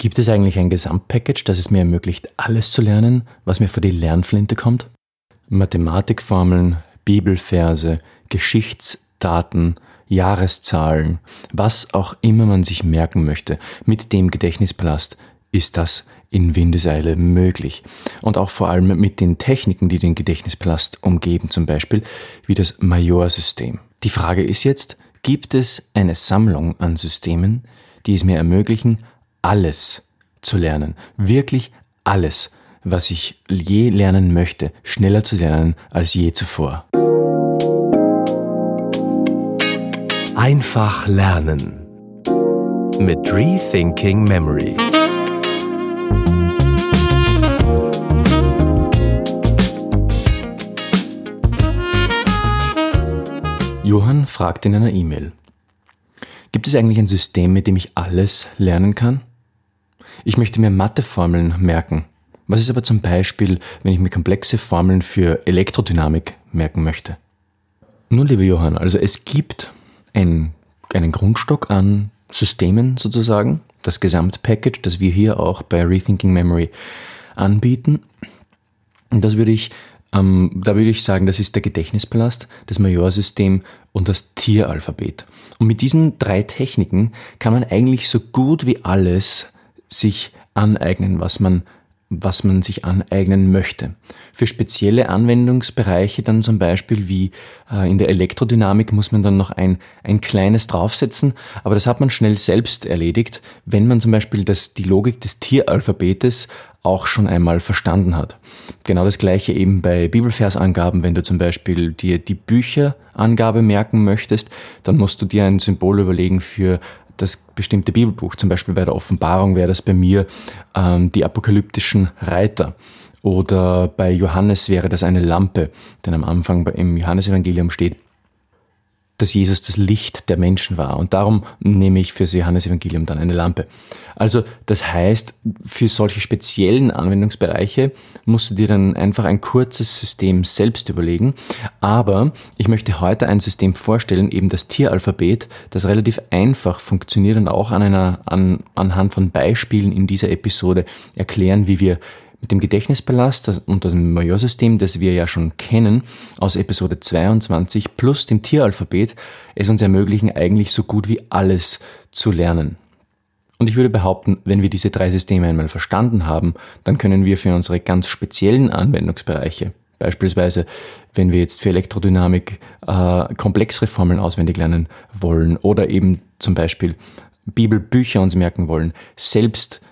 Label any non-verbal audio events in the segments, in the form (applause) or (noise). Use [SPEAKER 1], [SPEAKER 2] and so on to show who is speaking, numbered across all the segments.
[SPEAKER 1] Gibt es eigentlich ein Gesamtpackage, das es mir ermöglicht, alles zu lernen, was mir vor die Lernflinte kommt? Mathematikformeln, Bibelverse, Geschichtsdaten, Jahreszahlen, was auch immer man sich merken möchte, mit dem Gedächtnispalast ist das in Windeseile möglich. Und auch vor allem mit den Techniken, die den Gedächtnispalast umgeben, zum Beispiel wie das Major-System. Die Frage ist jetzt, gibt es eine Sammlung an Systemen, die es mir ermöglichen, alles zu lernen. Wirklich alles, was ich je lernen möchte, schneller zu lernen als je zuvor.
[SPEAKER 2] Einfach lernen mit Rethinking Memory.
[SPEAKER 1] Johann fragt in einer E-Mail, gibt es eigentlich ein System, mit dem ich alles lernen kann? Ich möchte mir Matheformeln merken. Was ist aber zum Beispiel, wenn ich mir komplexe Formeln für Elektrodynamik merken möchte? Nun, lieber Johann, also es gibt ein, einen Grundstock an Systemen sozusagen, das Gesamtpackage, das wir hier auch bei Rethinking Memory anbieten. Und das würde ich, ähm, da würde ich sagen, das ist der Gedächtnispalast, das Majorsystem und das Tieralphabet. Und mit diesen drei Techniken kann man eigentlich so gut wie alles sich aneignen, was man was man sich aneignen möchte. Für spezielle Anwendungsbereiche dann zum Beispiel wie äh, in der Elektrodynamik muss man dann noch ein, ein kleines draufsetzen, aber das hat man schnell selbst erledigt, wenn man zum Beispiel das, die Logik des Tieralphabetes auch schon einmal verstanden hat. Genau das gleiche eben bei Bibelversangaben, wenn du zum Beispiel dir die Bücherangabe merken möchtest, dann musst du dir ein Symbol überlegen für das bestimmte Bibelbuch. Zum Beispiel bei der Offenbarung wäre das bei mir ähm, die apokalyptischen Reiter. Oder bei Johannes wäre das eine Lampe, denn am Anfang im Johannesevangelium steht, dass Jesus das Licht der Menschen war. Und darum nehme ich fürs Johannesevangelium dann eine Lampe. Also das heißt, für solche speziellen Anwendungsbereiche musst du dir dann einfach ein kurzes System selbst überlegen. Aber ich möchte heute ein System vorstellen, eben das Tieralphabet, das relativ einfach funktioniert und auch an einer, an, anhand von Beispielen in dieser Episode erklären, wie wir mit dem Gedächtnispalast und dem Majorsystem, das wir ja schon kennen, aus Episode 22 plus dem Tieralphabet, es uns ermöglichen, eigentlich so gut wie alles zu lernen. Und ich würde behaupten, wenn wir diese drei Systeme einmal verstanden haben, dann können wir für unsere ganz speziellen Anwendungsbereiche, beispielsweise wenn wir jetzt für Elektrodynamik äh, komplexere Formeln auswendig lernen wollen oder eben zum Beispiel Bibelbücher uns merken wollen, selbst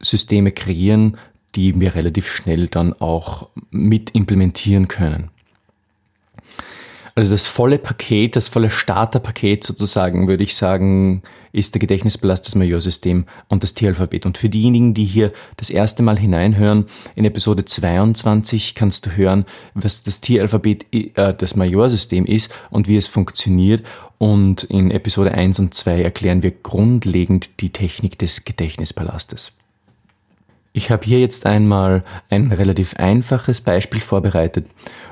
[SPEAKER 1] Systeme kreieren, die wir relativ schnell dann auch mit implementieren können. Also das volle Paket, das volle Starterpaket sozusagen, würde ich sagen, ist der Gedächtnispalast, das Majorsystem und das Tieralphabet. Und für diejenigen, die hier das erste Mal hineinhören, in Episode 22 kannst du hören, was das Tieralphabet, äh, das Majorsystem ist und wie es funktioniert. Und in Episode 1 und 2 erklären wir grundlegend die Technik des Gedächtnispalastes. Ich habe hier jetzt einmal ein relativ einfaches Beispiel vorbereitet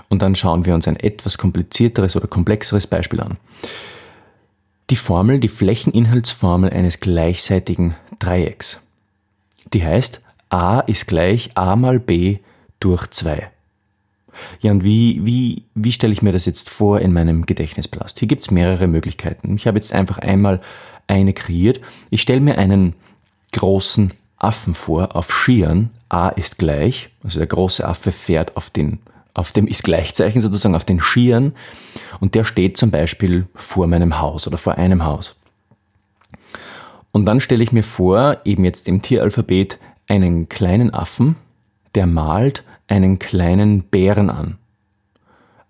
[SPEAKER 1] und dann schauen wir uns ein etwas komplizierteres oder komplexeres Beispiel an. Die Formel, die Flächeninhaltsformel eines gleichseitigen Dreiecks. Die heißt, a ist gleich a mal b durch 2. Ja, und wie, wie, wie stelle ich mir das jetzt vor in meinem Gedächtnisplast? Hier gibt es mehrere Möglichkeiten. Ich habe jetzt einfach einmal eine kreiert. Ich stelle mir einen großen Affen vor auf Skiern. A ist gleich, also der große Affe fährt auf den auf dem ist Gleichzeichen sozusagen auf den Skiern und der steht zum Beispiel vor meinem Haus oder vor einem Haus. Und dann stelle ich mir vor, eben jetzt im Tieralphabet, einen kleinen Affen, der malt einen kleinen Bären an.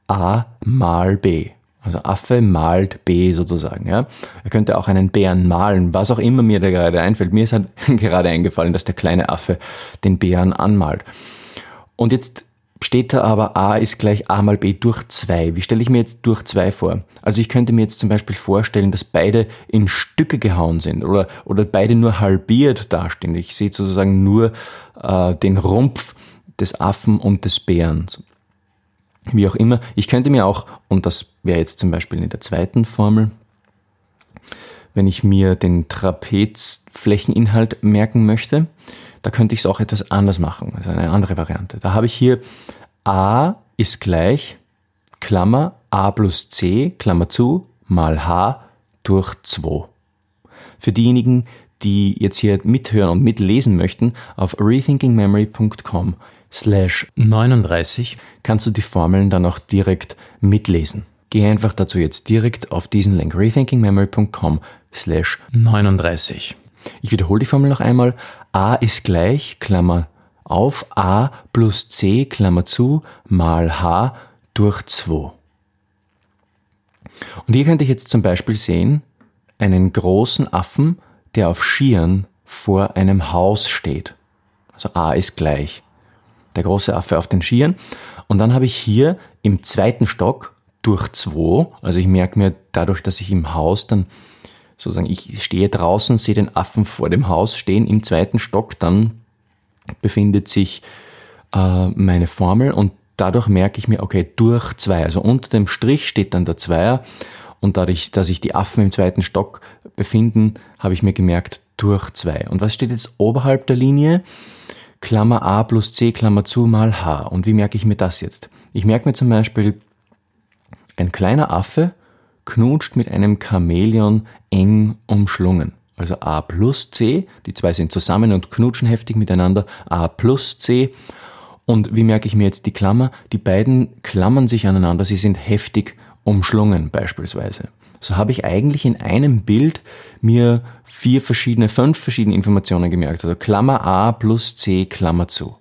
[SPEAKER 1] A mal B. Also Affe malt B sozusagen. Ja. Er könnte auch einen Bären malen, was auch immer mir da gerade einfällt. Mir ist halt (laughs) gerade eingefallen, dass der kleine Affe den Bären anmalt. Und jetzt steht da aber a ist gleich a mal b durch 2. Wie stelle ich mir jetzt durch 2 vor? Also ich könnte mir jetzt zum Beispiel vorstellen, dass beide in Stücke gehauen sind oder, oder beide nur halbiert dastehen. Ich sehe sozusagen nur äh, den Rumpf des Affen und des Bären. Wie auch immer. Ich könnte mir auch, und das wäre jetzt zum Beispiel in der zweiten Formel, wenn ich mir den Trapezflächeninhalt merken möchte, da könnte ich es auch etwas anders machen, also eine andere Variante. Da habe ich hier a ist gleich Klammer a plus c, Klammer zu, mal h durch 2. Für diejenigen, die jetzt hier mithören und mitlesen möchten, auf rethinkingmemory.com slash 39 kannst du die Formeln dann auch direkt mitlesen. Geh einfach dazu jetzt direkt auf diesen Link rethinkingmemory.com slash 39. Ich wiederhole die Formel noch einmal. a ist gleich, Klammer auf, a plus c, Klammer zu, mal h durch 2. Und hier könnte ich jetzt zum Beispiel sehen, einen großen Affen, der auf Skiern vor einem Haus steht. Also a ist gleich. Der große Affe auf den Skiern. Und dann habe ich hier im zweiten Stock durch zwei, also ich merke mir dadurch, dass ich im Haus dann sozusagen, ich stehe draußen, sehe den Affen vor dem Haus stehen, im zweiten Stock dann befindet sich äh, meine Formel und dadurch merke ich mir, okay, durch zwei, also unter dem Strich steht dann der Zweier und dadurch, dass sich die Affen im zweiten Stock befinden, habe ich mir gemerkt, durch zwei. Und was steht jetzt oberhalb der Linie? Klammer a plus c, Klammer zu, mal h. Und wie merke ich mir das jetzt? Ich merke mir zum Beispiel, ein kleiner Affe knutscht mit einem Chamäleon eng umschlungen. Also a plus c, die zwei sind zusammen und knutschen heftig miteinander, a plus c. Und wie merke ich mir jetzt die Klammer? Die beiden klammern sich aneinander, sie sind heftig umschlungen beispielsweise. So habe ich eigentlich in einem Bild mir vier verschiedene, fünf verschiedene Informationen gemerkt. Also Klammer A plus C, Klammer zu.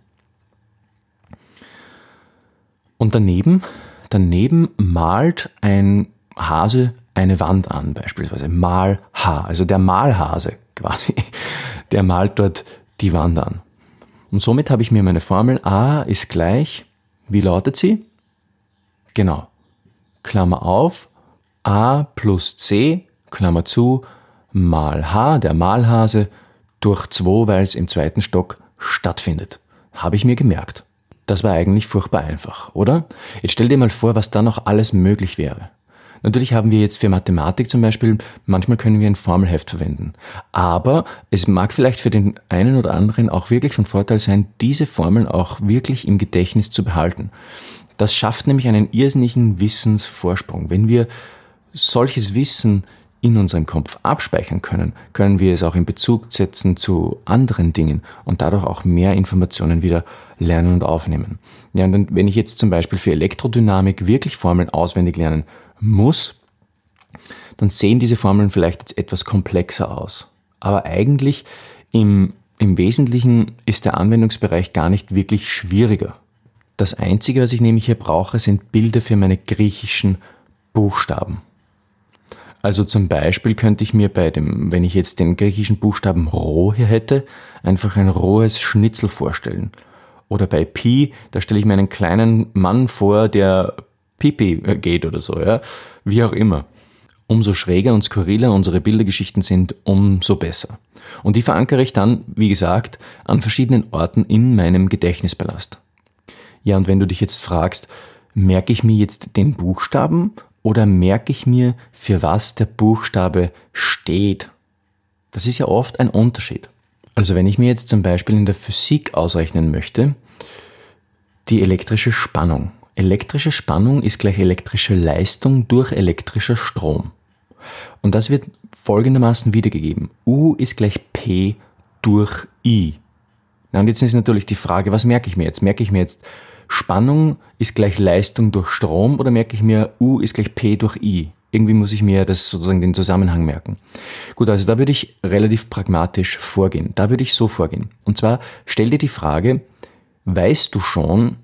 [SPEAKER 1] Und daneben, daneben malt ein Hase eine Wand an, beispielsweise Mal H, also der Malhase (laughs) quasi, der malt dort die Wand an. Und somit habe ich mir meine Formel A ist gleich, wie lautet sie? Genau, Klammer auf, a plus c, Klammer zu, mal h, der Malhase, durch 2, weil es im zweiten Stock stattfindet. Habe ich mir gemerkt. Das war eigentlich furchtbar einfach, oder? Jetzt stell dir mal vor, was da noch alles möglich wäre. Natürlich haben wir jetzt für Mathematik zum Beispiel, manchmal können wir ein Formelheft verwenden. Aber es mag vielleicht für den einen oder anderen auch wirklich von Vorteil sein, diese Formeln auch wirklich im Gedächtnis zu behalten. Das schafft nämlich einen irrsinnigen Wissensvorsprung. Wenn wir solches Wissen in unserem Kopf abspeichern können, können wir es auch in Bezug setzen zu anderen Dingen und dadurch auch mehr Informationen wieder lernen und aufnehmen. Ja, und wenn ich jetzt zum Beispiel für Elektrodynamik wirklich Formeln auswendig lernen muss, dann sehen diese Formeln vielleicht jetzt etwas komplexer aus. Aber eigentlich im, im Wesentlichen ist der Anwendungsbereich gar nicht wirklich schwieriger. Das Einzige, was ich nämlich hier brauche, sind Bilder für meine griechischen Buchstaben. Also zum Beispiel könnte ich mir bei dem, wenn ich jetzt den griechischen Buchstaben Rho hier hätte, einfach ein rohes Schnitzel vorstellen. Oder bei Pi, da stelle ich mir einen kleinen Mann vor, der Pipi geht oder so, ja. Wie auch immer. Umso schräger und skurriler unsere Bildergeschichten sind, umso besser. Und die verankere ich dann, wie gesagt, an verschiedenen Orten in meinem Gedächtnisballast. Ja, und wenn du dich jetzt fragst, merke ich mir jetzt den Buchstaben oder merke ich mir, für was der Buchstabe steht? Das ist ja oft ein Unterschied. Also wenn ich mir jetzt zum Beispiel in der Physik ausrechnen möchte, die elektrische Spannung. Elektrische Spannung ist gleich elektrische Leistung durch elektrischer Strom. Und das wird folgendermaßen wiedergegeben. U ist gleich P durch I. Na, und jetzt ist natürlich die Frage, was merke ich mir jetzt? Merke ich mir jetzt Spannung ist gleich Leistung durch Strom oder merke ich mir U ist gleich P durch I? Irgendwie muss ich mir das sozusagen den Zusammenhang merken. Gut, also da würde ich relativ pragmatisch vorgehen. Da würde ich so vorgehen. Und zwar stell dir die Frage, weißt du schon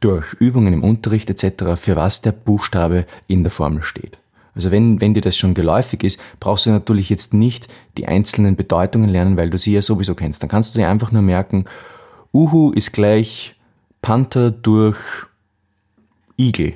[SPEAKER 1] durch Übungen im Unterricht etc., für was der Buchstabe in der Formel steht? Also wenn, wenn dir das schon geläufig ist, brauchst du natürlich jetzt nicht die einzelnen Bedeutungen lernen, weil du sie ja sowieso kennst. Dann kannst du dir einfach nur merken, Uhu ist gleich Panther durch Igel.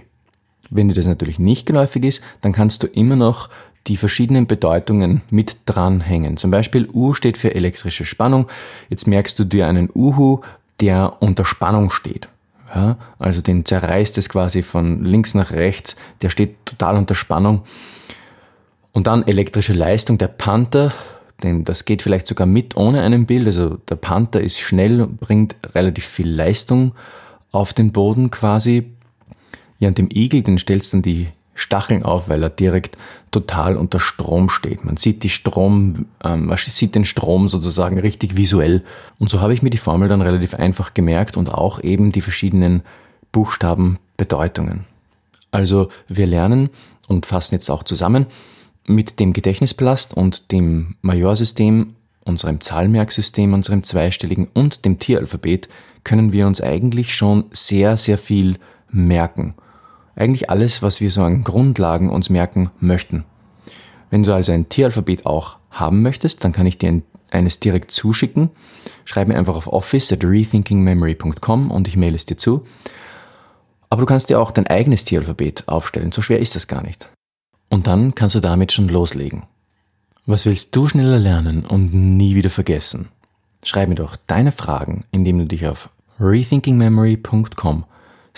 [SPEAKER 1] Wenn dir das natürlich nicht geläufig ist, dann kannst du immer noch die verschiedenen Bedeutungen mit dranhängen. Zum Beispiel U steht für elektrische Spannung. Jetzt merkst du dir einen Uhu, der unter Spannung steht. Ja, also den zerreißt es quasi von links nach rechts. Der steht total unter Spannung. Und dann elektrische Leistung der Panther, denn das geht vielleicht sogar mit ohne einen Bild. Also der Panther ist schnell und bringt relativ viel Leistung auf den Boden quasi. Ja, und dem Igel, den stellst dann die Stacheln auf, weil er direkt total unter Strom steht. Man sieht die Strom, ähm, man sieht den Strom sozusagen richtig visuell. Und so habe ich mir die Formel dann relativ einfach gemerkt und auch eben die verschiedenen Buchstabenbedeutungen. Also wir lernen und fassen jetzt auch zusammen mit dem Gedächtnispalast und dem Majorsystem, unserem Zahlmerksystem, unserem zweistelligen und dem Tieralphabet können wir uns eigentlich schon sehr, sehr viel merken. Eigentlich alles, was wir so an Grundlagen uns merken möchten. Wenn du also ein Tieralphabet auch haben möchtest, dann kann ich dir eines direkt zuschicken. Schreib mir einfach auf office at rethinkingmemory.com und ich mail es dir zu. Aber du kannst dir auch dein eigenes Tieralphabet aufstellen, so schwer ist das gar nicht. Und dann kannst du damit schon loslegen. Was willst du schneller lernen und nie wieder vergessen? Schreib mir doch deine Fragen, indem du dich auf rethinkingmemory.com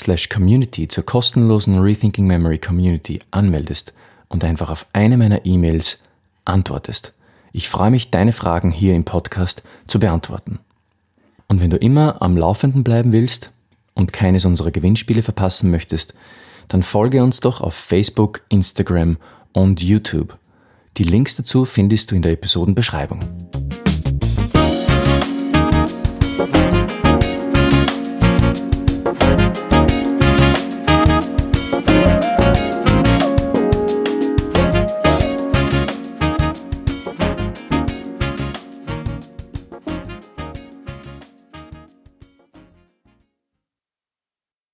[SPEAKER 1] slash community zur kostenlosen Rethinking Memory Community anmeldest und einfach auf eine meiner E-Mails antwortest. Ich freue mich, deine Fragen hier im Podcast zu beantworten. Und wenn du immer am Laufenden bleiben willst und keines unserer Gewinnspiele verpassen möchtest, dann folge uns doch auf Facebook, Instagram und YouTube. Die Links dazu findest du in der Episodenbeschreibung.